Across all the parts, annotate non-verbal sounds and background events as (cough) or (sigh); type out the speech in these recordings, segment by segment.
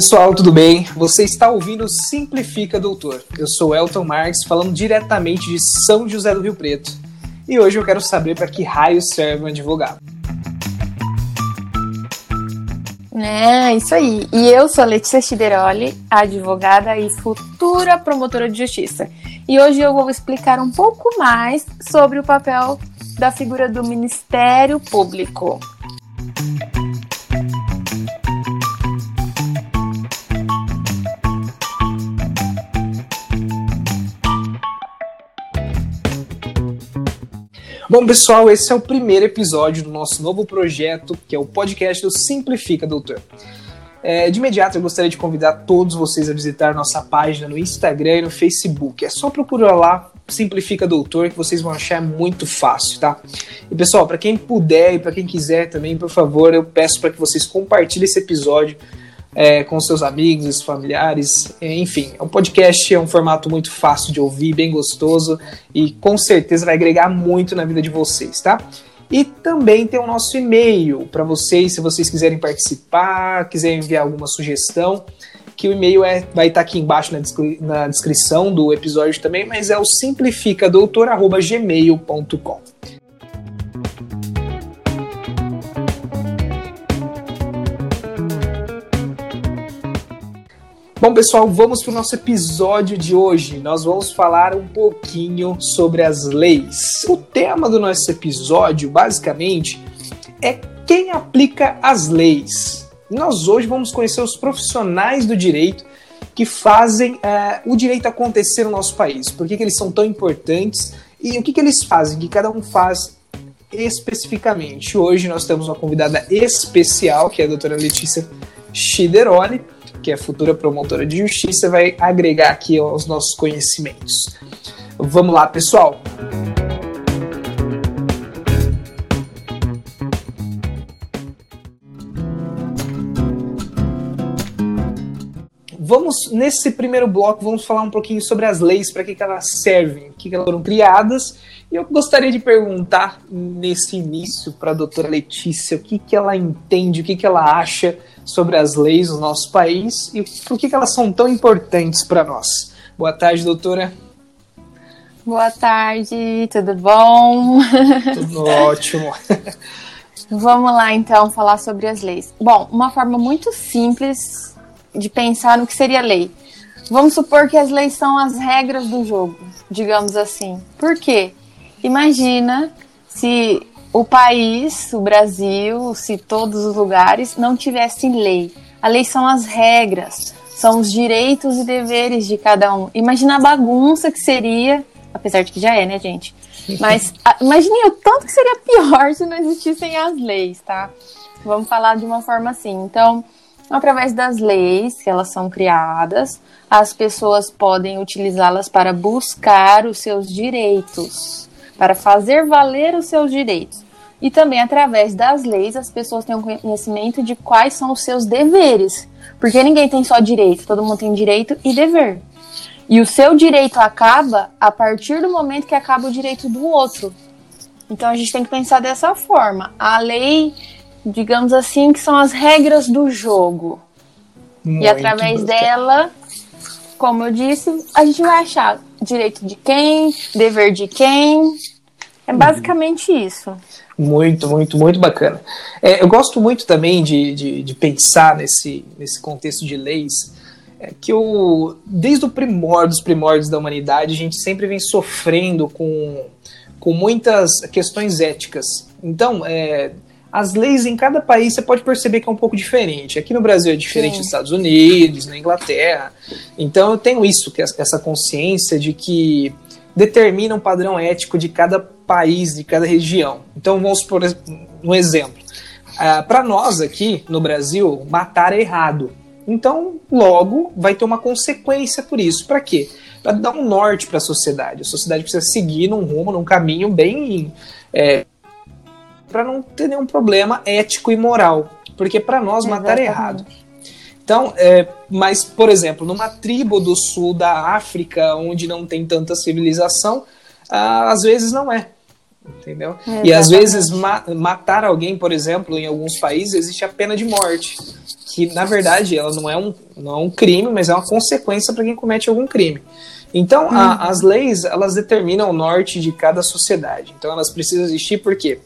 pessoal, tudo bem? Você está ouvindo Simplifica Doutor. Eu sou Elton Marques, falando diretamente de São José do Rio Preto. E hoje eu quero saber para que raio serve um advogado. É, isso aí. E eu sou a Letícia Chideroli, advogada e futura promotora de justiça. E hoje eu vou explicar um pouco mais sobre o papel da figura do Ministério Público. Bom, pessoal, esse é o primeiro episódio do nosso novo projeto, que é o podcast do Simplifica Doutor. É, de imediato, eu gostaria de convidar todos vocês a visitar nossa página no Instagram e no Facebook. É só procurar lá Simplifica Doutor que vocês vão achar muito fácil, tá? E pessoal, para quem puder e para quem quiser também, por favor, eu peço para que vocês compartilhem esse episódio é, com seus amigos, familiares, é, enfim. É um podcast, é um formato muito fácil de ouvir, bem gostoso e com certeza vai agregar muito na vida de vocês, tá? E também tem o nosso e-mail para vocês, se vocês quiserem participar, quiserem enviar alguma sugestão, que o e-mail é, vai estar tá aqui embaixo na, descri na descrição do episódio também, mas é o simplificadoutor.gmail.com. Bom, pessoal, vamos para o nosso episódio de hoje. Nós vamos falar um pouquinho sobre as leis. O tema do nosso episódio, basicamente, é quem aplica as leis. Nós hoje vamos conhecer os profissionais do direito que fazem é, o direito acontecer no nosso país. Por que, que eles são tão importantes e o que, que eles fazem, que cada um faz especificamente. Hoje nós temos uma convidada especial, que é a doutora Letícia Schideroli que é futura promotora de justiça, vai agregar aqui aos nossos conhecimentos. Vamos lá, pessoal! Vamos, nesse primeiro bloco, vamos falar um pouquinho sobre as leis, para que, que elas servem, que, que elas foram criadas. E eu gostaria de perguntar nesse início para a doutora Letícia o que, que ela entende, o que, que ela acha sobre as leis do nosso país e por que, que elas são tão importantes para nós. Boa tarde, doutora. Boa tarde, tudo bom? Tudo ótimo. (laughs) Vamos lá então falar sobre as leis. Bom, uma forma muito simples de pensar no que seria lei. Vamos supor que as leis são as regras do jogo, digamos assim. Por quê? Imagina se o país, o Brasil, se todos os lugares não tivessem lei. A lei são as regras, são os direitos e deveres de cada um. Imagina a bagunça que seria, apesar de que já é, né, gente? Mas (laughs) imagine o tanto que seria pior se não existissem as leis, tá? Vamos falar de uma forma assim. Então, através das leis que elas são criadas, as pessoas podem utilizá-las para buscar os seus direitos para fazer valer os seus direitos. E também através das leis as pessoas têm um conhecimento de quais são os seus deveres. Porque ninguém tem só direito, todo mundo tem direito e dever. E o seu direito acaba a partir do momento que acaba o direito do outro. Então a gente tem que pensar dessa forma. A lei, digamos assim, que são as regras do jogo. Muito e através dela, como eu disse, a gente vai achar direito de quem, dever de quem. É basicamente isso. Muito, muito, muito bacana. É, eu gosto muito também de, de, de, pensar nesse, nesse contexto de leis, é, que o, desde o primórdio dos primórdios da humanidade, a gente sempre vem sofrendo com, com muitas questões éticas. Então, é, as leis em cada país você pode perceber que é um pouco diferente. Aqui no Brasil é diferente Sim. dos Estados Unidos, na Inglaterra. Então eu tenho isso, que é essa consciência de que determina um padrão ético de cada país, de cada região. Então vamos por um exemplo. Uh, Para nós aqui no Brasil, matar é errado. Então, logo, vai ter uma consequência por isso. Para quê? Para dar um norte para a sociedade. A sociedade precisa seguir num rumo, num caminho bem é, para não ter nenhum problema ético e moral. Porque para nós matar é errado. Então, é, mas, por exemplo, numa tribo do sul da África, onde não tem tanta civilização, ah, às vezes não é. entendeu? E às vezes ma matar alguém, por exemplo, em alguns países existe a pena de morte, que na verdade ela não é um, não é um crime, mas é uma consequência para quem comete algum crime. Então uhum. a, as leis elas determinam o norte de cada sociedade. Então elas precisam existir por quê?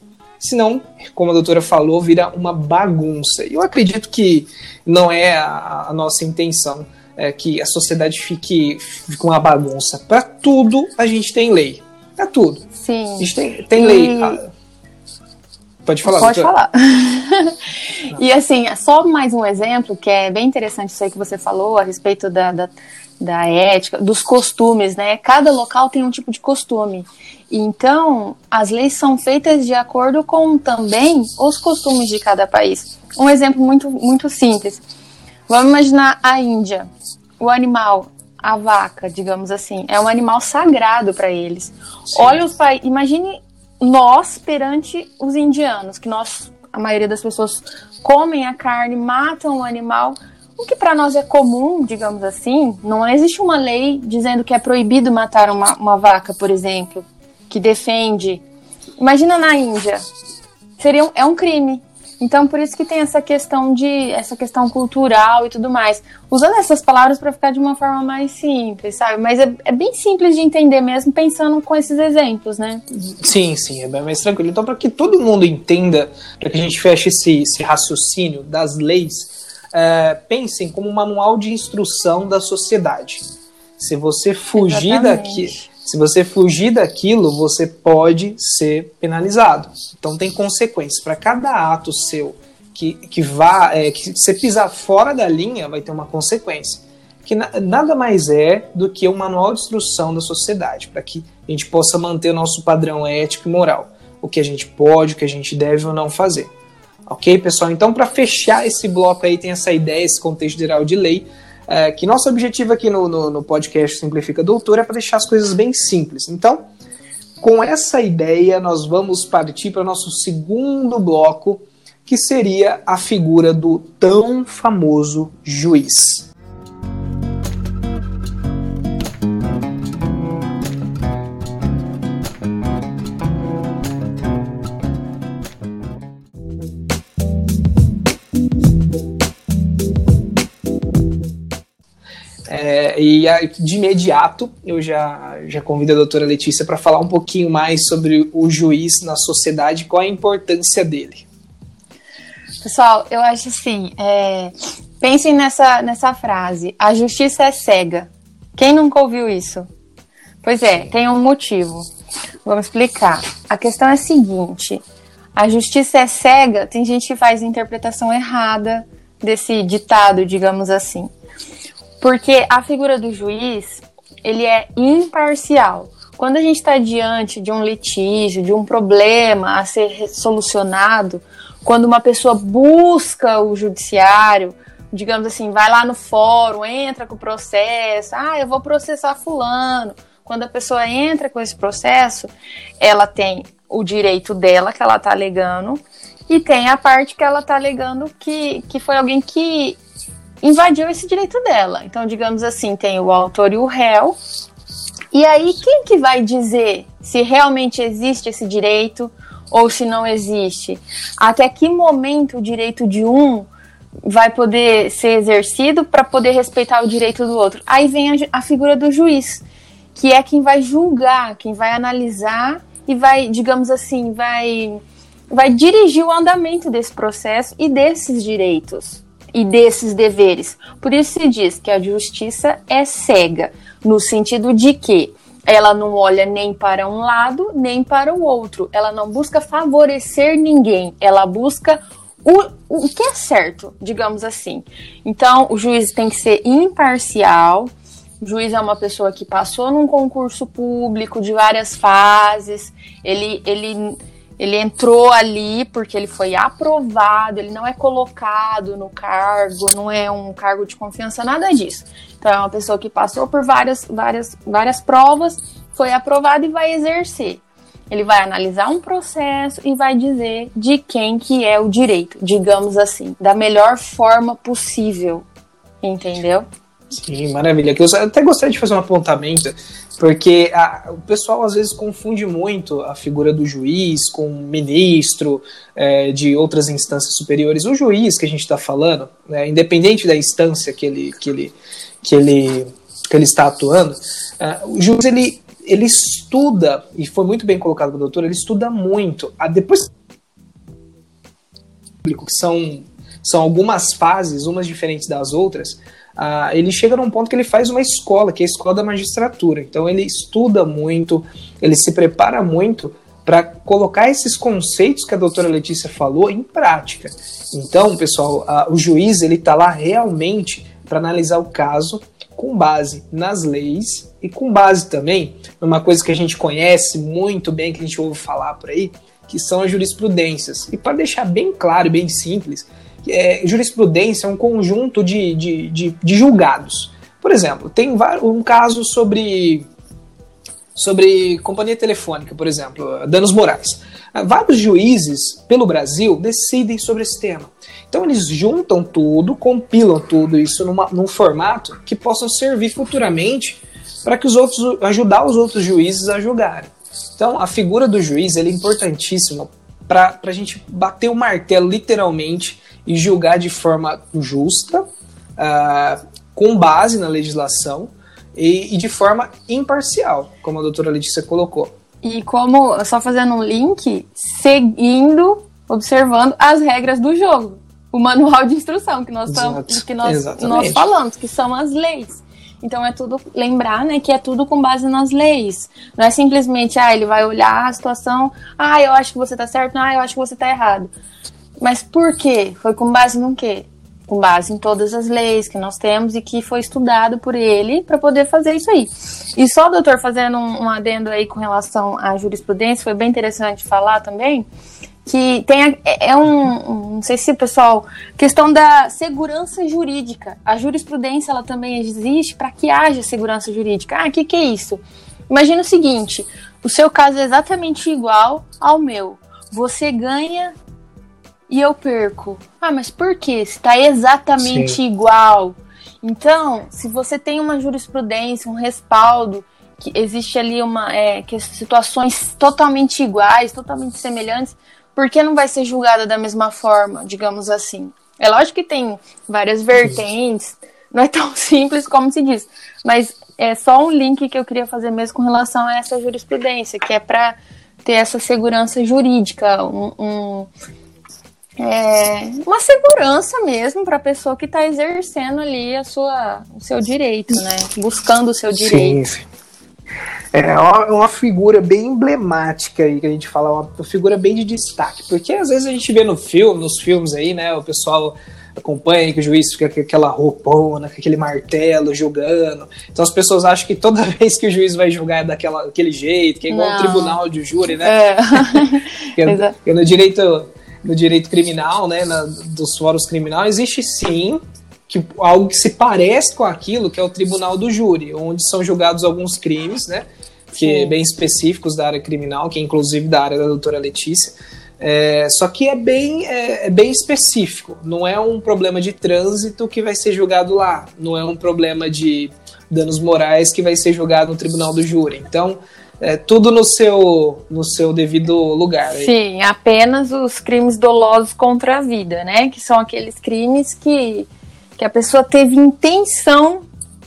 Senão, como a doutora falou, vira uma bagunça. E eu acredito que não é a, a nossa intenção é, que a sociedade fique, fique uma bagunça. Para tudo a gente tem lei. Para tudo. Sim. A gente tem, tem e... lei. Ah, pode falar, Pode doutora. falar. (laughs) e assim, só mais um exemplo que é bem interessante isso aí que você falou a respeito da, da, da ética, dos costumes, né? Cada local tem um tipo de costume. Então, as leis são feitas de acordo com também os costumes de cada país. Um exemplo muito, muito simples. Vamos imaginar a Índia. O animal, a vaca, digamos assim, é um animal sagrado para eles. Sim. Olha os países. Imagine nós perante os indianos, que nós, a maioria das pessoas, comem a carne, matam o animal. O que para nós é comum, digamos assim, não existe uma lei dizendo que é proibido matar uma, uma vaca, por exemplo, que defende. Imagina na Índia, seria um, é um crime. Então, por isso que tem essa questão de essa questão cultural e tudo mais. Usando essas palavras para ficar de uma forma mais simples, sabe? Mas é, é, bem simples de entender mesmo, pensando com esses exemplos, né? Sim, sim, é bem mais tranquilo. Então, para que todo mundo entenda, para que a gente feche esse, esse raciocínio das leis, é, pensem como um manual de instrução da sociedade. Se você fugir daqui se você fugir daquilo, você pode ser penalizado. Então tem consequências. Para cada ato seu que, que vá, é, que você pisar fora da linha, vai ter uma consequência. Que na, nada mais é do que um manual de instrução da sociedade, para que a gente possa manter o nosso padrão ético e moral. O que a gente pode, o que a gente deve ou não fazer. Ok, pessoal? Então, para fechar esse bloco aí, tem essa ideia, esse contexto geral de lei é, que nosso objetivo aqui no, no, no podcast Simplifica Doutor é para deixar as coisas bem simples. Então, com essa ideia, nós vamos partir para o nosso segundo bloco, que seria a figura do tão famoso juiz. E de imediato eu já, já convido a doutora Letícia para falar um pouquinho mais sobre o juiz na sociedade, qual a importância dele. Pessoal, eu acho assim, é, pensem nessa, nessa frase, a justiça é cega. Quem nunca ouviu isso? Pois é, tem um motivo. Vamos explicar. A questão é a seguinte: a justiça é cega, tem gente que faz interpretação errada desse ditado, digamos assim. Porque a figura do juiz, ele é imparcial. Quando a gente está diante de um litígio, de um problema a ser solucionado, quando uma pessoa busca o judiciário, digamos assim, vai lá no fórum, entra com o processo, ah, eu vou processar fulano. Quando a pessoa entra com esse processo, ela tem o direito dela que ela está alegando e tem a parte que ela está alegando que, que foi alguém que invadiu esse direito dela. Então, digamos assim, tem o autor e o réu. E aí, quem que vai dizer se realmente existe esse direito ou se não existe? Até que momento o direito de um vai poder ser exercido para poder respeitar o direito do outro? Aí vem a, a figura do juiz, que é quem vai julgar, quem vai analisar e vai, digamos assim, vai vai dirigir o andamento desse processo e desses direitos e desses deveres. Por isso se diz que a justiça é cega, no sentido de que ela não olha nem para um lado nem para o outro. Ela não busca favorecer ninguém. Ela busca o, o que é certo, digamos assim. Então, o juiz tem que ser imparcial. O juiz é uma pessoa que passou num concurso público de várias fases. Ele, ele ele entrou ali porque ele foi aprovado, ele não é colocado no cargo, não é um cargo de confiança, nada disso. Então é uma pessoa que passou por várias, várias, várias provas, foi aprovado e vai exercer. Ele vai analisar um processo e vai dizer de quem que é o direito, digamos assim, da melhor forma possível. Entendeu? Sim, maravilha. Eu até gostaria de fazer um apontamento, porque a, o pessoal às vezes confunde muito a figura do juiz com o ministro é, de outras instâncias superiores. O juiz que a gente está falando, né, independente da instância que ele, que ele, que ele, que ele está atuando, é, o juiz ele, ele estuda, e foi muito bem colocado pelo doutor, ele estuda muito. A, depois que são, são algumas fases, umas diferentes das outras, ah, ele chega num ponto que ele faz uma escola, que é a escola da magistratura. Então ele estuda muito, ele se prepara muito para colocar esses conceitos que a doutora Letícia falou em prática. Então, pessoal, ah, o juiz ele está lá realmente para analisar o caso com base nas leis e com base também numa coisa que a gente conhece muito bem, que a gente ouve falar por aí, que são as jurisprudências. E para deixar bem claro e bem simples, é, jurisprudência é um conjunto de, de, de, de julgados. Por exemplo, tem um caso sobre, sobre companhia telefônica, por exemplo, danos morais. Vários juízes pelo Brasil decidem sobre esse tema. Então eles juntam tudo, compilam tudo isso numa, num formato que possa servir futuramente para que os outros ajudar os outros juízes a julgarem. Então a figura do juiz é importantíssima para a gente bater o martelo literalmente e julgar de forma justa, uh, com base na legislação e, e, de forma imparcial, como a doutora Letícia colocou. E como, só fazendo um link, seguindo, observando as regras do jogo. O manual de instrução que nós, estamos, que nós, nós falamos, que são as leis. Então é tudo lembrar, né, que é tudo com base nas leis. Não é simplesmente, ah, ele vai olhar a situação, ah, eu acho que você tá certo, ah, eu acho que você tá errado. Mas por quê? Foi com base no quê? Com base em todas as leis que nós temos e que foi estudado por ele para poder fazer isso aí. E só, doutor, fazendo um, um adendo aí com relação à jurisprudência, foi bem interessante falar também que tem é, é um, não sei se pessoal, questão da segurança jurídica. A jurisprudência ela também existe para que haja segurança jurídica. Ah, o que, que é isso? Imagina o seguinte: o seu caso é exatamente igual ao meu. Você ganha e eu perco. Ah, mas por quê? Está exatamente Sim. igual. Então, se você tem uma jurisprudência, um respaldo, que existe ali uma é, que situações totalmente iguais, totalmente semelhantes, por que não vai ser julgada da mesma forma, digamos assim? É lógico que tem várias vertentes, não é tão (laughs) simples como se diz, mas é só um link que eu queria fazer mesmo com relação a essa jurisprudência, que é para ter essa segurança jurídica, um, um é, uma segurança mesmo para a pessoa que está exercendo ali a sua, o seu direito, né? Buscando o seu direito. Sim, sim. É uma, uma, figura bem emblemática aí que a gente fala, uma figura bem de destaque, porque às vezes a gente vê no filme, nos filmes aí, né, o pessoal acompanha que o juiz fica com aquela roupona, com aquele martelo julgando. Então as pessoas acham que toda (laughs) vez que o juiz vai julgar é daquela, daquele jeito, que é igual Não. um tribunal de júri, né? É. (laughs) que, (laughs) no direito no direito criminal, né, na, dos fóruns criminais, existe sim que, algo que se parece com aquilo que é o tribunal do júri, onde são julgados alguns crimes, né, que é bem específicos da área criminal, que é inclusive da área da doutora Letícia. É, só que é bem, é, é, bem específico. Não é um problema de trânsito que vai ser julgado lá. Não é um problema de danos morais que vai ser julgado no tribunal do júri. Então, é, tudo no seu, no seu devido lugar. Sim, apenas os crimes dolosos contra a vida, né? Que são aqueles crimes que, que a pessoa teve intenção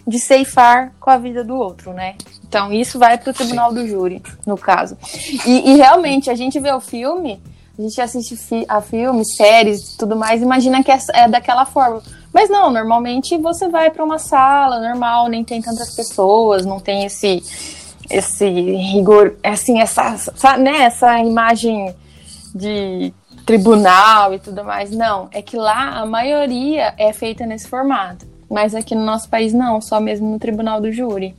de ceifar com a vida do outro, né? Então isso vai para o tribunal do júri, no caso. E, e, realmente, a gente vê o filme, a gente assiste fi a filmes, séries tudo mais, imagina que é, é daquela forma. Mas não, normalmente você vai para uma sala normal, nem tem tantas pessoas, não tem esse esse rigor, assim, essa, essa, né, essa imagem de tribunal e tudo mais. Não, é que lá a maioria é feita nesse formato. Mas aqui no nosso país não, só mesmo no tribunal do júri.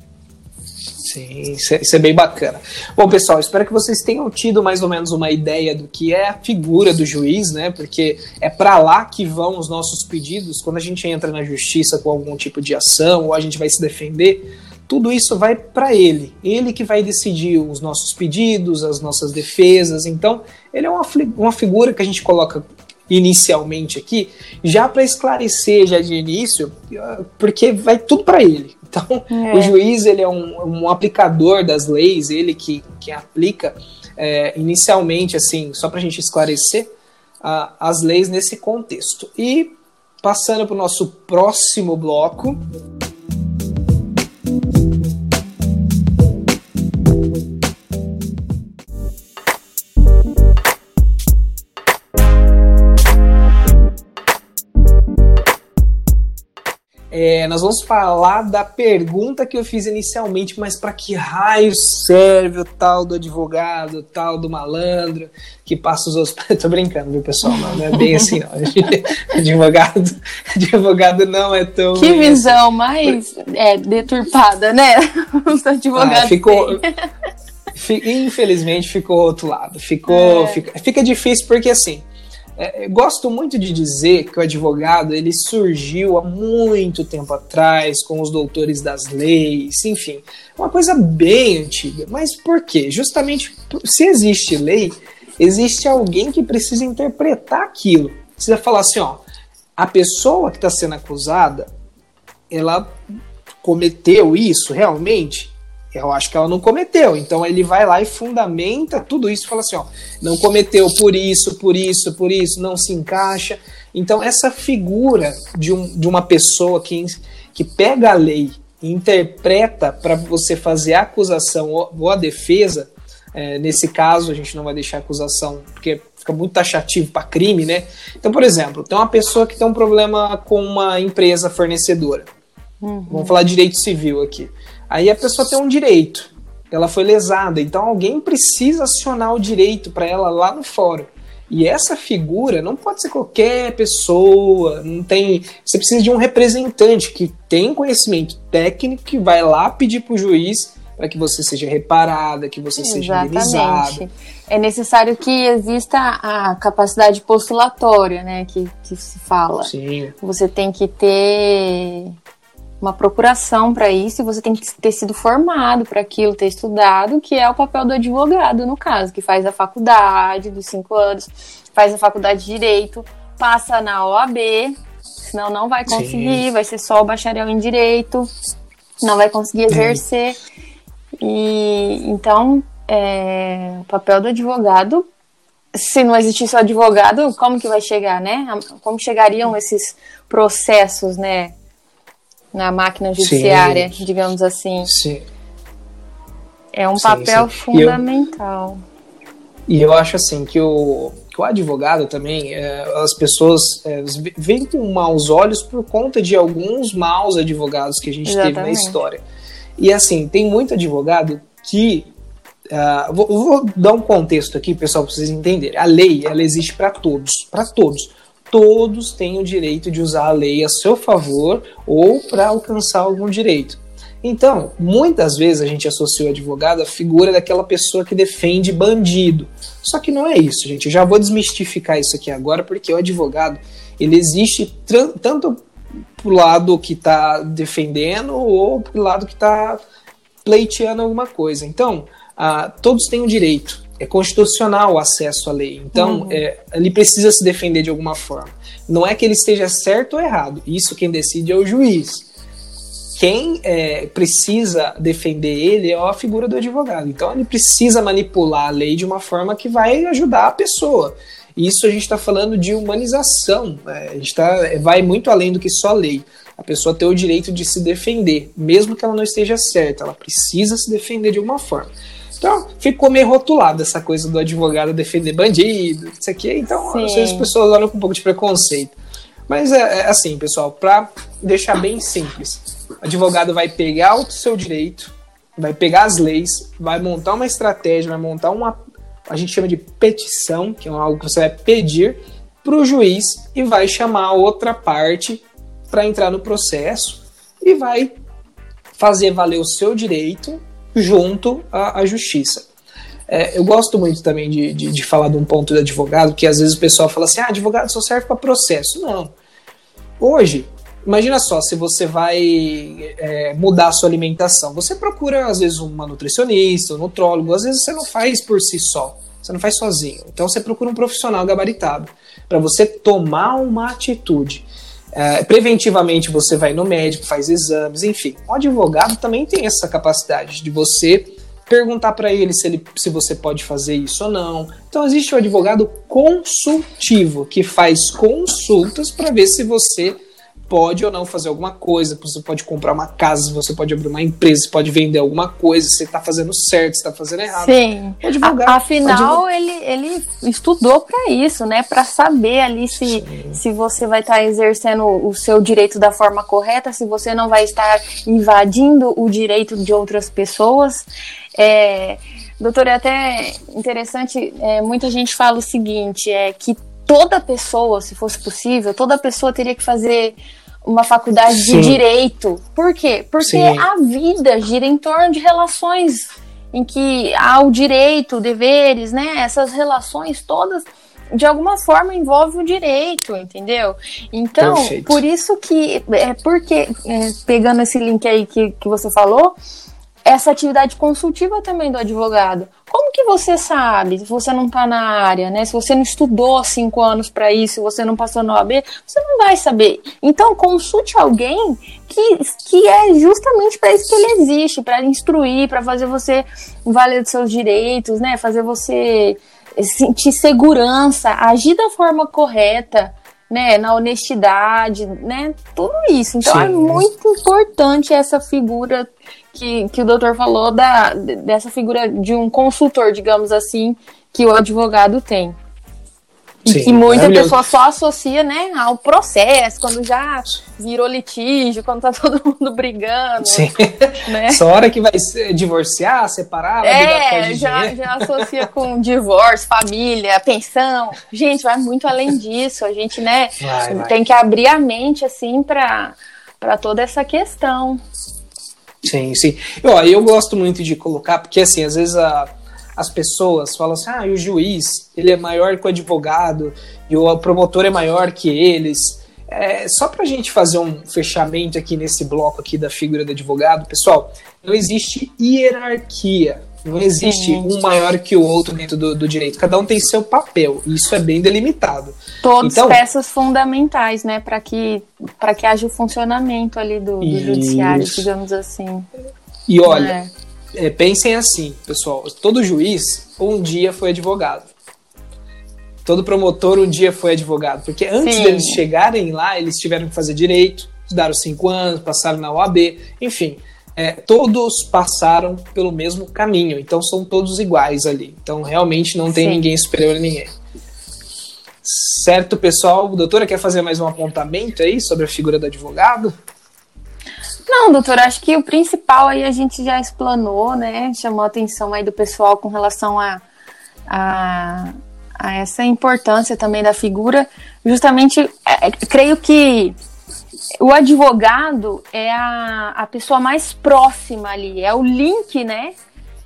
Sim, isso é, é, bem bacana. Bom, pessoal, espero que vocês tenham tido mais ou menos uma ideia do que é a figura do juiz, né? Porque é para lá que vão os nossos pedidos quando a gente entra na justiça com algum tipo de ação ou a gente vai se defender tudo isso vai para ele. Ele que vai decidir os nossos pedidos, as nossas defesas. Então, ele é uma, uma figura que a gente coloca inicialmente aqui, já para esclarecer já de início, porque vai tudo para ele. (laughs) Então, é. o juiz ele é um, um, aplicador das leis, ele que, que aplica é, inicialmente, assim, só para a gente esclarecer, a, as leis nesse contexto. E passando para o nosso próximo bloco. É, nós vamos falar da pergunta que eu fiz inicialmente, mas para que raio serve o tal do advogado, o tal do malandro que passa os outros. (laughs) Tô brincando, viu, pessoal? Não, não é bem assim, não. (laughs) advogado, advogado não é tão. Que visão assim. mais é, deturpada, né? (laughs) Os advogados. Ah, ficou. Infelizmente ficou outro lado. Ficou, é. fica, fica difícil porque assim é, gosto muito de dizer que o advogado ele surgiu há muito tempo atrás com os doutores das leis, enfim, uma coisa bem antiga. Mas por quê? Justamente se existe lei, existe alguém que precisa interpretar aquilo. Precisa falar assim, ó, a pessoa que está sendo acusada, ela cometeu isso realmente? Eu acho que ela não cometeu. Então ele vai lá e fundamenta tudo isso e fala assim: ó, não cometeu por isso, por isso, por isso, não se encaixa. Então essa figura de, um, de uma pessoa que, que pega a lei e interpreta para você fazer a acusação ou a defesa, é, nesse caso a gente não vai deixar a acusação porque fica muito taxativo para crime, né? Então, por exemplo, tem uma pessoa que tem um problema com uma empresa fornecedora. Uhum. Vamos falar direito civil aqui. Aí a pessoa tem um direito, ela foi lesada, então alguém precisa acionar o direito para ela lá no fórum. E essa figura não pode ser qualquer pessoa, não tem. Você precisa de um representante que tem conhecimento técnico que vai lá pedir para o juiz para que você seja reparada, que você Exatamente. seja indenizada. É necessário que exista a capacidade postulatória, né, que, que se fala. Sim. Você tem que ter uma procuração para isso e você tem que ter sido formado para aquilo, ter estudado, que é o papel do advogado, no caso, que faz a faculdade dos cinco anos, faz a faculdade de Direito, passa na OAB, senão não vai conseguir, Sim. vai ser só o bacharel em Direito, não vai conseguir exercer. E então, é, o papel do advogado, se não existisse o advogado, como que vai chegar, né? Como chegariam esses processos, né? Na máquina judiciária, sim, digamos assim. Sim. É um sim, papel sim. fundamental. E eu, e eu, acho assim que o, que o advogado também, é, as pessoas é, veem com maus olhos por conta de alguns maus advogados que a gente Exatamente. teve na história. E assim, tem muito advogado que Uh, vou, vou, dar um contexto aqui, pessoal, para vocês entenderem. A lei, ela existe para todos, para todos todos têm o direito de usar a lei a seu favor ou para alcançar algum direito. Então, muitas vezes a gente associa o advogado à figura daquela pessoa que defende bandido. Só que não é isso, gente. Eu já vou desmistificar isso aqui agora, porque o advogado ele existe tanto pro lado que está defendendo ou pro lado que está pleiteando alguma coisa. Então, uh, todos têm o direito é constitucional o acesso à lei. Então, uhum. é, ele precisa se defender de alguma forma. Não é que ele esteja certo ou errado. Isso quem decide é o juiz. Quem é, precisa defender ele é a figura do advogado. Então, ele precisa manipular a lei de uma forma que vai ajudar a pessoa. Isso a gente está falando de humanização. Né? A gente tá, vai muito além do que só lei. A pessoa tem o direito de se defender, mesmo que ela não esteja certa. Ela precisa se defender de alguma forma. Então, ficou meio rotulado essa coisa do advogado defender bandido, isso aqui. Então, Sim. às vezes as pessoas olham com um pouco de preconceito. Mas é, é assim, pessoal, para deixar bem simples, o advogado vai pegar o seu direito, vai pegar as leis, vai montar uma estratégia, vai montar uma. A gente chama de petição, que é algo que você vai pedir para o juiz e vai chamar a outra parte para entrar no processo e vai fazer valer o seu direito junto à, à justiça. É, eu gosto muito também de, de, de, falar de um ponto do advogado, que às vezes o pessoal fala assim: ah, advogado só serve para processo. Não. Hoje, imagina só, se você vai é, mudar a sua alimentação, você procura às vezes uma nutricionista, um nutrólogo, às vezes você não faz por si só. Você não faz sozinho. Então você procura um profissional gabaritado para você tomar uma atitude. É, preventivamente você vai no médico, faz exames, enfim. O advogado também tem essa capacidade de você perguntar para ele se, ele se você pode fazer isso ou não. Então existe o advogado consultivo que faz consultas para ver se você pode ou não fazer alguma coisa, você pode comprar uma casa, você pode abrir uma empresa, você pode vender alguma coisa, você está fazendo certo, você está fazendo errado. Sim. Afinal, ele, ele estudou para isso, né? Para saber ali se, se você vai estar tá exercendo o seu direito da forma correta, se você não vai estar invadindo o direito de outras pessoas. É, doutor, é até interessante, é, muita gente fala o seguinte, é que toda pessoa, se fosse possível, toda pessoa teria que fazer uma faculdade Sim. de direito. Por quê? Porque Sim. a vida gira em torno de relações em que há o direito, deveres, né? Essas relações todas de alguma forma envolve o direito, entendeu? Então, Perfeito. por isso que é porque é, pegando esse link aí que, que você falou, essa atividade consultiva também do advogado. Como que você sabe se você não está na área, né? Se você não estudou cinco anos para isso, se você não passou no OAB, você não vai saber. Então consulte alguém que, que é justamente para isso que ele existe, para instruir, para fazer você valer dos seus direitos, né? Fazer você sentir segurança, agir da forma correta, né, na honestidade, né, tudo isso. Então é Sim. é muito importante essa figura que, que o doutor falou da, dessa figura de um consultor, digamos assim, que o advogado tem. E Sim, que muita pessoa só associa, né, ao processo, quando já virou litígio, quando tá (laughs) todo mundo brigando. Sim. Né? Só hora que vai divorciar, separar, é, já, já associa com divórcio, família, pensão. Gente, vai muito além disso. A gente, né, vai, vai. tem que abrir a mente, assim, para toda essa questão. Sim, sim. Eu, eu gosto muito de colocar, porque assim, às vezes a, as pessoas falam assim, ah, o juiz, ele é maior que o advogado, e o promotor é maior que eles. É, só para a gente fazer um fechamento aqui nesse bloco aqui da figura do advogado, pessoal, não existe hierarquia não existe Sim. um maior que o outro dentro do, do, direito. Cada um tem seu papel. E isso é bem delimitado. Todas então, peças fundamentais, né, para que para que haja o funcionamento ali do, do judiciário, digamos assim. E olha, é. É, pensem assim, pessoal. Todo juiz um dia foi advogado. Todo promotor um dia foi advogado, porque antes Sim. deles chegarem lá, eles tiveram que fazer direito, estudaram cinco anos, passaram na OAB, enfim é, todos passaram pelo mesmo caminho, então são todos iguais ali. Então realmente não tem Sim. ninguém superior a ninguém. Certo, pessoal? Doutora, quer fazer mais um apontamento aí sobre a figura do advogado? Não, doutora, acho que o principal aí a gente já explanou, né? Chamou a atenção aí do pessoal com relação a, a, a essa importância também da figura. Justamente, é, creio que o advogado é a, a pessoa mais próxima ali, é o link, né?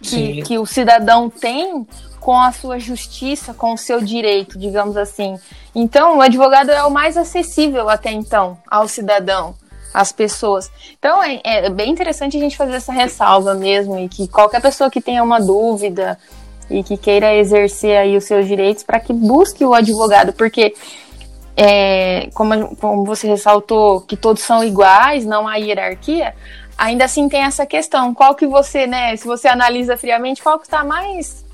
Que, que o cidadão tem com a sua justiça, com o seu direito, digamos assim. Então, o advogado é o mais acessível até então ao cidadão, às pessoas. Então, é, é bem interessante a gente fazer essa ressalva mesmo e que qualquer pessoa que tenha uma dúvida e que queira exercer aí os seus direitos para que busque o advogado, porque é, como, como você ressaltou, que todos são iguais, não há hierarquia, ainda assim tem essa questão. Qual que você, né, se você analisa friamente, qual que está mais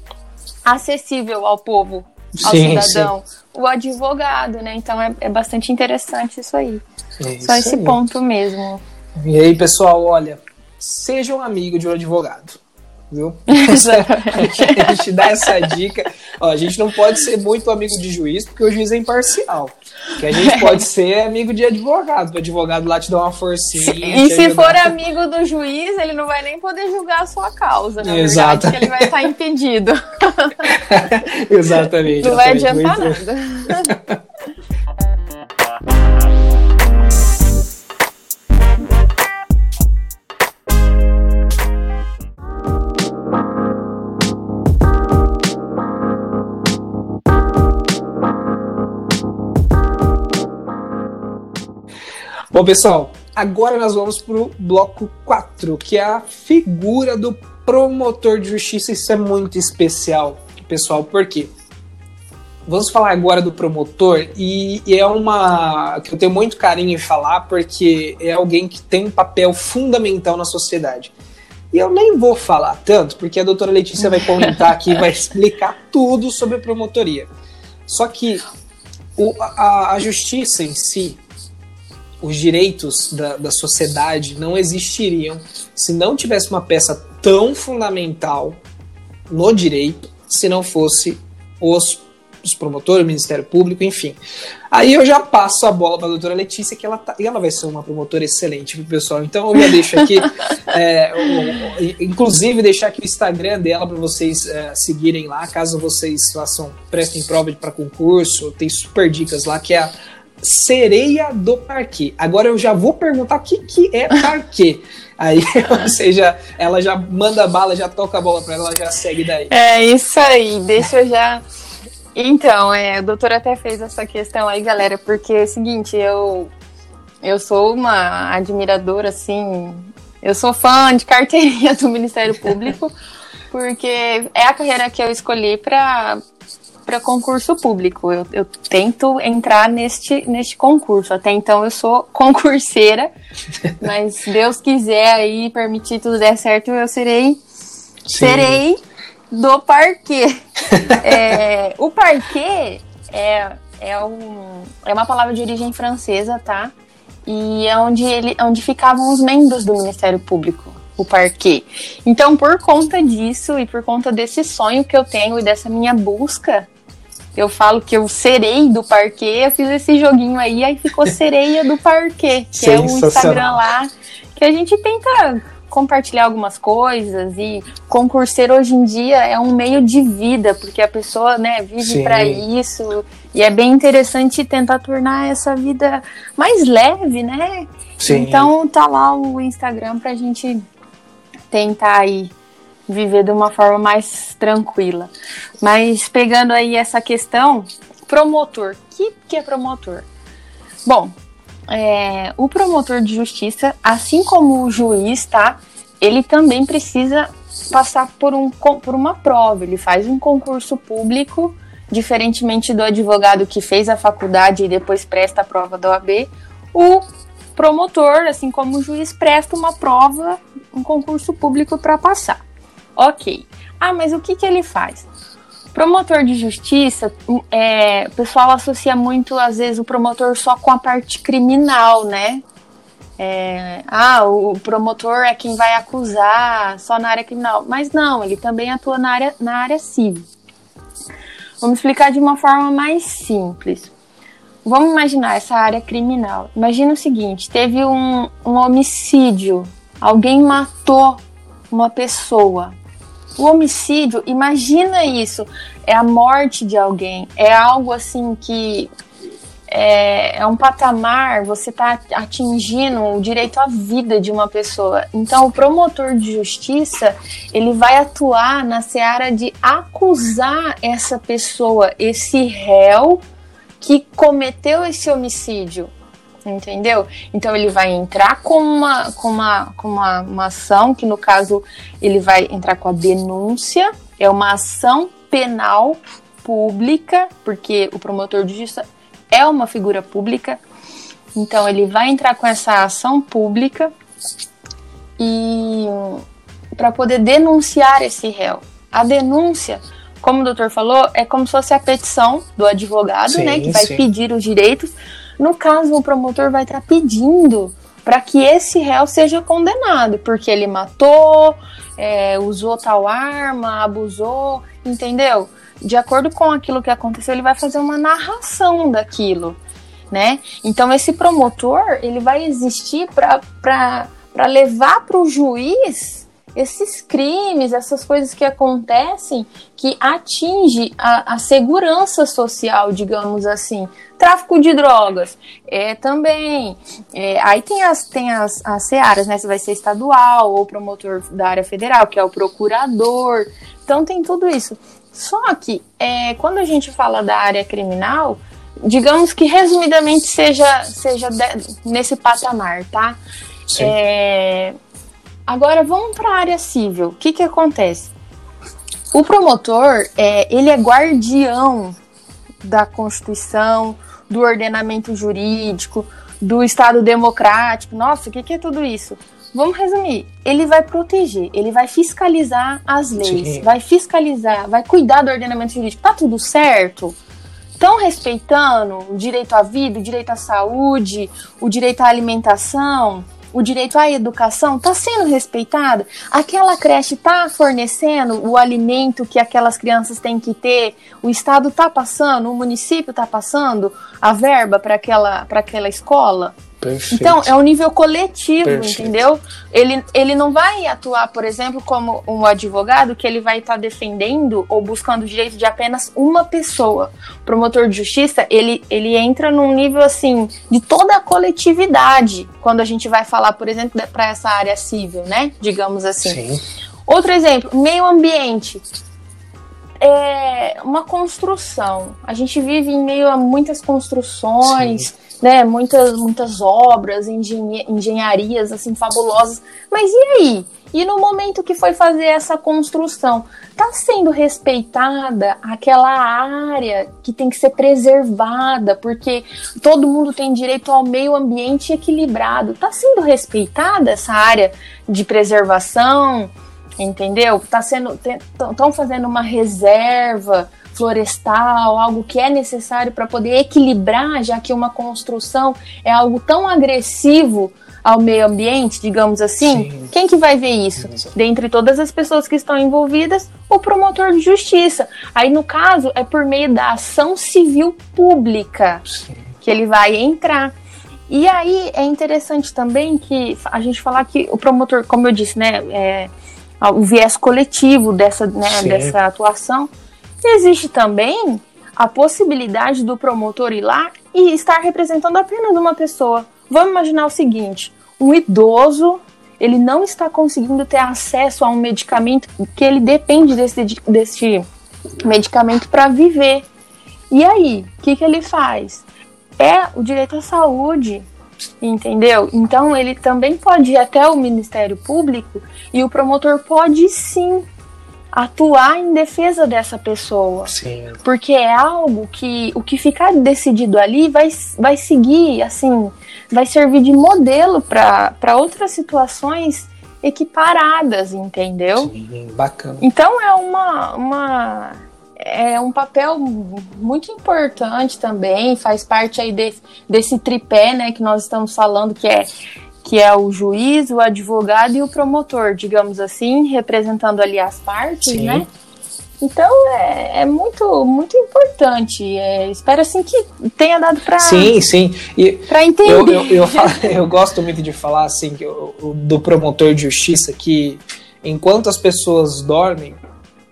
acessível ao povo, ao sim, cidadão? Sim. O advogado, né? Então é, é bastante interessante isso aí. É Só esse aí. ponto mesmo. E aí, pessoal, olha, seja um amigo de um advogado viu? (laughs) (laughs) a gente dá essa dica. Ó, a gente não pode ser muito amigo de juiz, porque o juiz é imparcial. Que a gente (laughs) pode ser amigo de advogado, o advogado lá te dá uma forcinha. E se for amigo do juiz, ele não vai nem poder julgar a sua causa, na Exato. verdade, ele vai estar impedido. (laughs) Exatamente. Não vai adiantar nada. (laughs) Bom, pessoal, agora nós vamos para o bloco 4, que é a figura do promotor de justiça. Isso é muito especial, pessoal, por quê? Vamos falar agora do promotor, e, e é uma que eu tenho muito carinho em falar, porque é alguém que tem um papel fundamental na sociedade. E eu nem vou falar tanto, porque a doutora Letícia vai comentar aqui, vai (laughs) explicar tudo sobre promotoria. Só que o, a, a, justiça em si, os direitos da, da sociedade não existiriam se não tivesse uma peça tão fundamental no direito, se não fosse os os promotores, o Ministério Público, enfim. Aí eu já passo a bola para a doutora Letícia, que ela, tá, e ela vai ser uma promotora excelente pro pessoal. Então eu já deixo aqui, (laughs) é, o, inclusive deixar aqui o Instagram dela para vocês é, seguirem lá, caso vocês façam, prestem prova para concurso, tem super dicas lá, que é a Sereia do Parque. Agora eu já vou perguntar o que, que é parque. (laughs) Aí, (laughs) ou seja, ela já manda bala, já toca a bola para ela, já segue daí. É isso aí, deixa eu já então, é, o doutor até fez essa questão aí, galera, porque é o seguinte, eu, eu sou uma admiradora, assim, eu sou fã de carteirinha (laughs) do Ministério Público, porque é a carreira que eu escolhi para para concurso público. Eu, eu, tento entrar neste, neste concurso. Até então eu sou concurseira, (laughs) mas Deus quiser aí permitir tudo der certo, eu serei Sim. serei do parquê. (laughs) é, o parquê é, é, um, é uma palavra de origem francesa, tá? E é onde, ele, onde ficavam os membros do Ministério Público, o parquê. Então, por conta disso e por conta desse sonho que eu tenho e dessa minha busca, eu falo que eu serei do parquê, eu fiz esse joguinho aí, aí ficou (laughs) sereia do parquê, que é o Instagram lá, que a gente tenta compartilhar algumas coisas e concurseiro hoje em dia é um meio de vida, porque a pessoa, né, vive para isso e é bem interessante tentar tornar essa vida mais leve, né? Sim. Então tá lá o Instagram pra gente tentar aí viver de uma forma mais tranquila. Mas pegando aí essa questão, promotor, o que, que é promotor? Bom, é, o promotor de justiça, assim como o juiz, tá? Ele também precisa passar por, um, por uma prova. Ele faz um concurso público, diferentemente do advogado que fez a faculdade e depois presta a prova da OAB. O promotor, assim como o juiz, presta uma prova, um concurso público para passar. Ok. Ah, mas o que, que ele faz? Promotor de justiça, é, o pessoal associa muito, às vezes, o promotor só com a parte criminal, né? É, ah, o promotor é quem vai acusar só na área criminal. Mas não, ele também atua na área, na área civil. Vamos explicar de uma forma mais simples. Vamos imaginar essa área criminal. Imagina o seguinte: teve um, um homicídio, alguém matou uma pessoa. O homicídio, imagina isso, é a morte de alguém, é algo assim que é, é um patamar, você está atingindo o direito à vida de uma pessoa. Então, o promotor de justiça, ele vai atuar na seara de acusar essa pessoa, esse réu que cometeu esse homicídio entendeu? Então ele vai entrar com uma, com uma, com uma, uma ação, que no caso ele vai entrar com a denúncia, é uma ação penal pública, porque o promotor de justiça é uma figura pública, então ele vai entrar com essa ação pública e para poder denunciar esse réu. A denúncia, como o doutor falou, é como se fosse a petição do advogado, sim, né, que vai sim. pedir os direitos no caso, o promotor vai estar pedindo para que esse réu seja condenado, porque ele matou, é, usou tal arma, abusou, entendeu? De acordo com aquilo que aconteceu, ele vai fazer uma narração daquilo, né? Então, esse promotor, ele vai existir para levar para o juiz esses crimes, essas coisas que acontecem que atinge a, a segurança social, digamos assim. Tráfico de drogas é, também. É, aí tem as, tem as, as searas, né? Se vai ser estadual ou promotor da área federal, que é o procurador. Então tem tudo isso. Só que é, quando a gente fala da área criminal, digamos que resumidamente seja, seja de, nesse patamar, tá? Sim. É, Agora vamos para a área civil. O que, que acontece? O promotor, é, ele é guardião da Constituição, do ordenamento jurídico, do Estado democrático. Nossa, o que, que é tudo isso? Vamos resumir. Ele vai proteger, ele vai fiscalizar as leis, Sim. vai fiscalizar, vai cuidar do ordenamento jurídico. Tá tudo certo? Estão respeitando o direito à vida, o direito à saúde, o direito à alimentação? O direito à educação está sendo respeitado? Aquela creche está fornecendo o alimento que aquelas crianças têm que ter? O Estado está passando? O município está passando a verba para aquela, aquela escola? Perfeito. Então, é um nível coletivo, Perfeito. entendeu? Ele, ele não vai atuar, por exemplo, como um advogado que ele vai estar tá defendendo ou buscando o direito de apenas uma pessoa. O promotor de justiça, ele, ele entra num nível, assim, de toda a coletividade, quando a gente vai falar, por exemplo, para essa área civil, né? Digamos assim. Sim. Outro exemplo, meio ambiente é uma construção. A gente vive em meio a muitas construções, Sim né, muitas, muitas obras, engenha engenharias assim fabulosas. Mas e aí? E no momento que foi fazer essa construção, está sendo respeitada aquela área que tem que ser preservada, porque todo mundo tem direito ao meio ambiente equilibrado. Está sendo respeitada essa área de preservação? Entendeu? Tá sendo estão fazendo uma reserva florestal, algo que é necessário para poder equilibrar, já que uma construção é algo tão agressivo ao meio ambiente, digamos assim, Sim. quem que vai ver isso? Sim. Dentre todas as pessoas que estão envolvidas, o promotor de justiça. Aí, no caso, é por meio da ação civil pública Sim. que ele vai entrar. E aí é interessante também que a gente falar que o promotor, como eu disse, né, é, o viés coletivo dessa, né, dessa atuação Existe também a possibilidade do promotor ir lá e estar representando apenas uma pessoa. Vamos imaginar o seguinte: um idoso ele não está conseguindo ter acesso a um medicamento que ele depende desse, desse medicamento para viver. E aí, o que, que ele faz? É o direito à saúde, entendeu? Então ele também pode ir até o Ministério Público e o promotor pode sim atuar em defesa dessa pessoa. Sim. Porque é algo que o que ficar decidido ali vai, vai seguir, assim, vai servir de modelo para outras situações equiparadas, entendeu? Sim, bacana. Então é uma, uma é um papel muito importante também, faz parte aí de, desse tripé, né, que nós estamos falando, que é que é o juiz, o advogado e o promotor, digamos assim, representando ali as partes, Sim. né? Então é, é, muito muito importante. É, espero assim que tenha dado para sim sim para entender. Eu, eu, eu, falo, eu, gosto muito de falar assim eu, do promotor de justiça que enquanto as pessoas dormem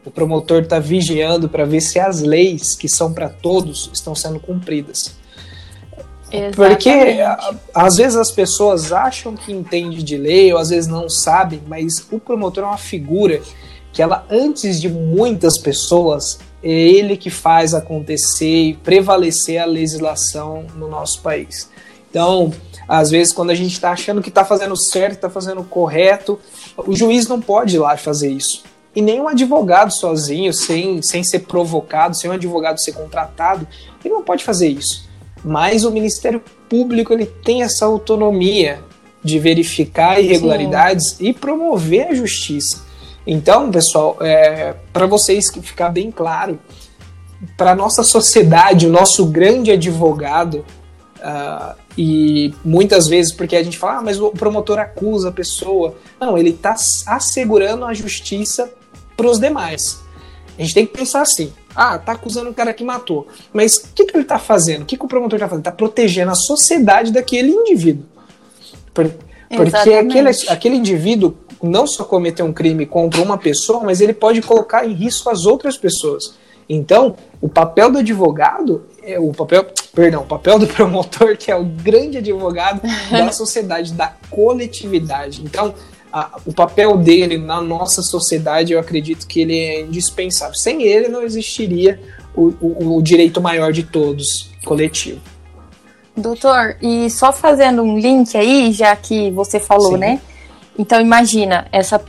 o promotor está vigiando para ver se as leis que são para todos estão sendo cumpridas. Exatamente. Porque às vezes as pessoas acham que entende de lei, ou às vezes não sabem, mas o promotor é uma figura que ela, antes de muitas pessoas, é ele que faz acontecer e prevalecer a legislação no nosso país. Então, às vezes, quando a gente está achando que está fazendo certo, está fazendo correto, o juiz não pode ir lá fazer isso. E nem um advogado sozinho, sem, sem ser provocado, sem um advogado ser contratado, ele não pode fazer isso mas o Ministério Público ele tem essa autonomia de verificar irregularidades Sim. e promover a justiça. Então, pessoal, é, para vocês ficar bem claro, para nossa sociedade, o nosso grande advogado, uh, e muitas vezes porque a gente fala, ah, mas o promotor acusa a pessoa. Não, ele está assegurando a justiça para os demais. A gente tem que pensar assim: ah, tá acusando um cara que matou. Mas o que, que ele tá fazendo? O que, que o promotor tá fazendo? Tá protegendo a sociedade daquele indivíduo. Por, porque aquele, aquele indivíduo não só cometeu um crime contra uma pessoa, mas ele pode colocar em risco as outras pessoas. Então, o papel do advogado é o papel, perdão, o papel do promotor, que é o grande advogado (laughs) da sociedade, da coletividade. Então, a, o papel dele na nossa sociedade, eu acredito que ele é indispensável. Sem ele não existiria o, o, o direito maior de todos, coletivo. Doutor, e só fazendo um link aí, já que você falou, Sim. né? Então imagina essa,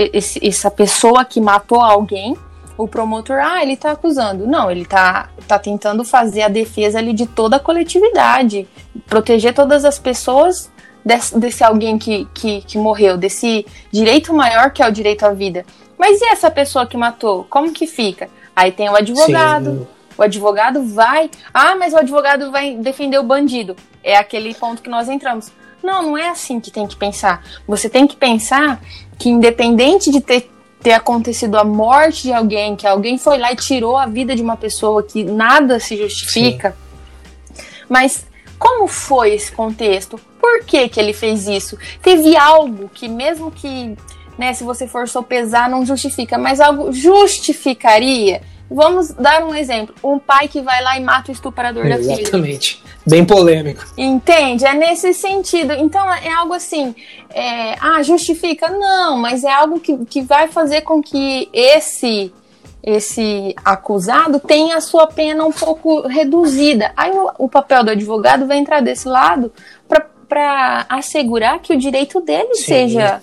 essa pessoa que matou alguém, o promotor, ah, ele tá acusando. Não, ele tá, tá tentando fazer a defesa ali de toda a coletividade, proteger todas as pessoas desse, desse alguém que, que, que morreu, desse direito maior que é o direito à vida. Mas e essa pessoa que matou? Como que fica? Aí tem o advogado. Sim. O advogado vai. Ah, mas o advogado vai defender o bandido. É aquele ponto que nós entramos. Não, não é assim que tem que pensar. Você tem que pensar que, independente de ter, ter acontecido a morte de alguém, que alguém foi lá e tirou a vida de uma pessoa, que nada se justifica. Sim. Mas como foi esse contexto? Por que, que ele fez isso? Teve algo que, mesmo que, né, se você for sopesar, não justifica, mas algo justificaria? Vamos dar um exemplo. Um pai que vai lá e mata o estuprador da filha. Exatamente. Bem polêmico. Entende? É nesse sentido. Então é algo assim. É, ah, justifica? Não, mas é algo que, que vai fazer com que esse esse acusado tenha a sua pena um pouco reduzida. Aí o, o papel do advogado vai entrar desse lado para assegurar que o direito dele Sim. seja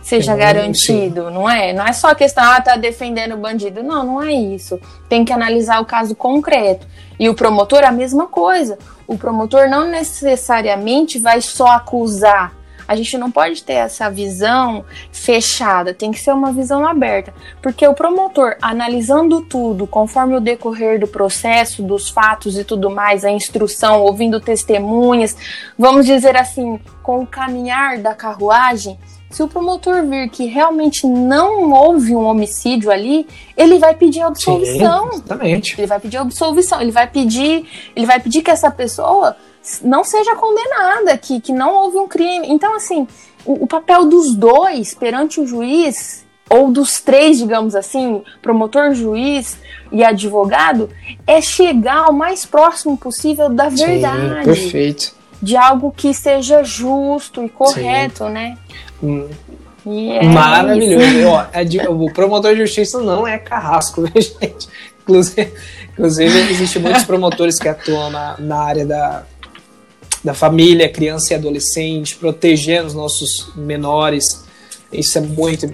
seja garantido, não é? Não é só a questão, ah, tá defendendo o bandido. Não, não é isso. Tem que analisar o caso concreto. E o promotor, a mesma coisa. O promotor não necessariamente vai só acusar a gente não pode ter essa visão fechada, tem que ser uma visão aberta, porque o promotor, analisando tudo, conforme o decorrer do processo, dos fatos e tudo mais, a instrução, ouvindo testemunhas, vamos dizer assim, com o caminhar da carruagem, se o promotor vir que realmente não houve um homicídio ali, ele vai pedir absolvição. Sim, exatamente. Ele vai pedir absolvição, ele vai pedir, ele vai pedir que essa pessoa não seja condenada, que, que não houve um crime. Então, assim, o, o papel dos dois perante o juiz, ou dos três, digamos assim, promotor, juiz e advogado, é chegar o mais próximo possível da verdade. Sim, perfeito. De algo que seja justo e correto, Sim. né? Hum. É Maravilhoso. Ó, é o promotor de justiça não é carrasco, (laughs) né, gente? Inclusive, inclusive existem muitos promotores que atuam na, na área da, da família, criança e adolescente, protegendo os nossos menores. Isso é muito.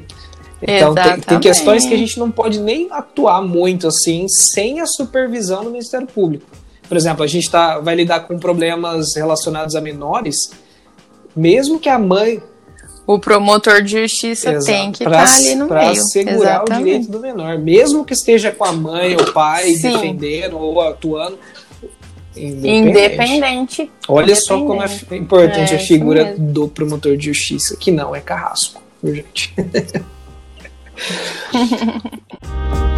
Então tem, tem, questões que a gente não pode nem atuar muito assim sem a supervisão do Ministério Público. Por exemplo, a gente tá, vai lidar com problemas relacionados a menores, mesmo que a mãe. O promotor de justiça Exato, tem que estar tá ali no meio. Para assegurar Exatamente. o direito do menor. Mesmo que esteja com a mãe ou pai Sim. defendendo ou atuando, Independente. Independente. Olha Independente. só como é importante é, a figura do promotor de justiça, que não é carrasco, gente. (laughs)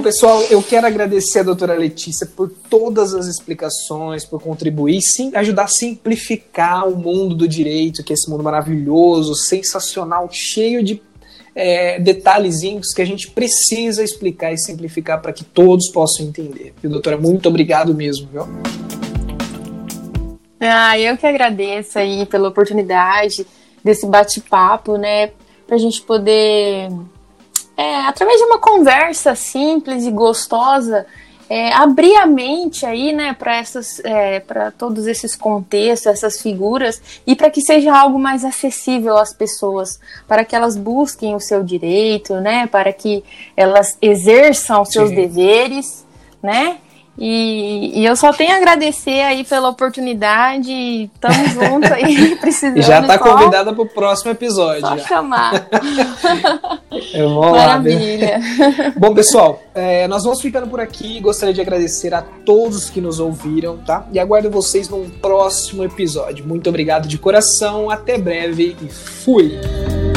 Bom, pessoal, eu quero agradecer a doutora Letícia por todas as explicações, por contribuir, sim, ajudar a simplificar o mundo do direito, que é esse mundo maravilhoso, sensacional, cheio de é, detalhezinhos que a gente precisa explicar e simplificar para que todos possam entender. Viu, doutora? Muito obrigado mesmo, viu? Ah, eu que agradeço aí pela oportunidade desse bate-papo, né? Para a gente poder é, através de uma conversa simples e gostosa, é, abrir a mente aí, né, para essas, é, para todos esses contextos, essas figuras e para que seja algo mais acessível às pessoas, para que elas busquem o seu direito, né, para que elas exerçam os seus Sim. deveres, né, e, e, eu só tenho a agradecer aí pela oportunidade. Tamo junto aí, (laughs) precisando. Já tá convidada pro próximo episódio. Só já. chamar. (laughs) vou Maravilha. Lá, (laughs) Bom, pessoal, é, nós vamos ficando por aqui. Gostaria de agradecer a todos que nos ouviram, tá? E aguardo vocês num próximo episódio. Muito obrigado de coração, até breve e fui!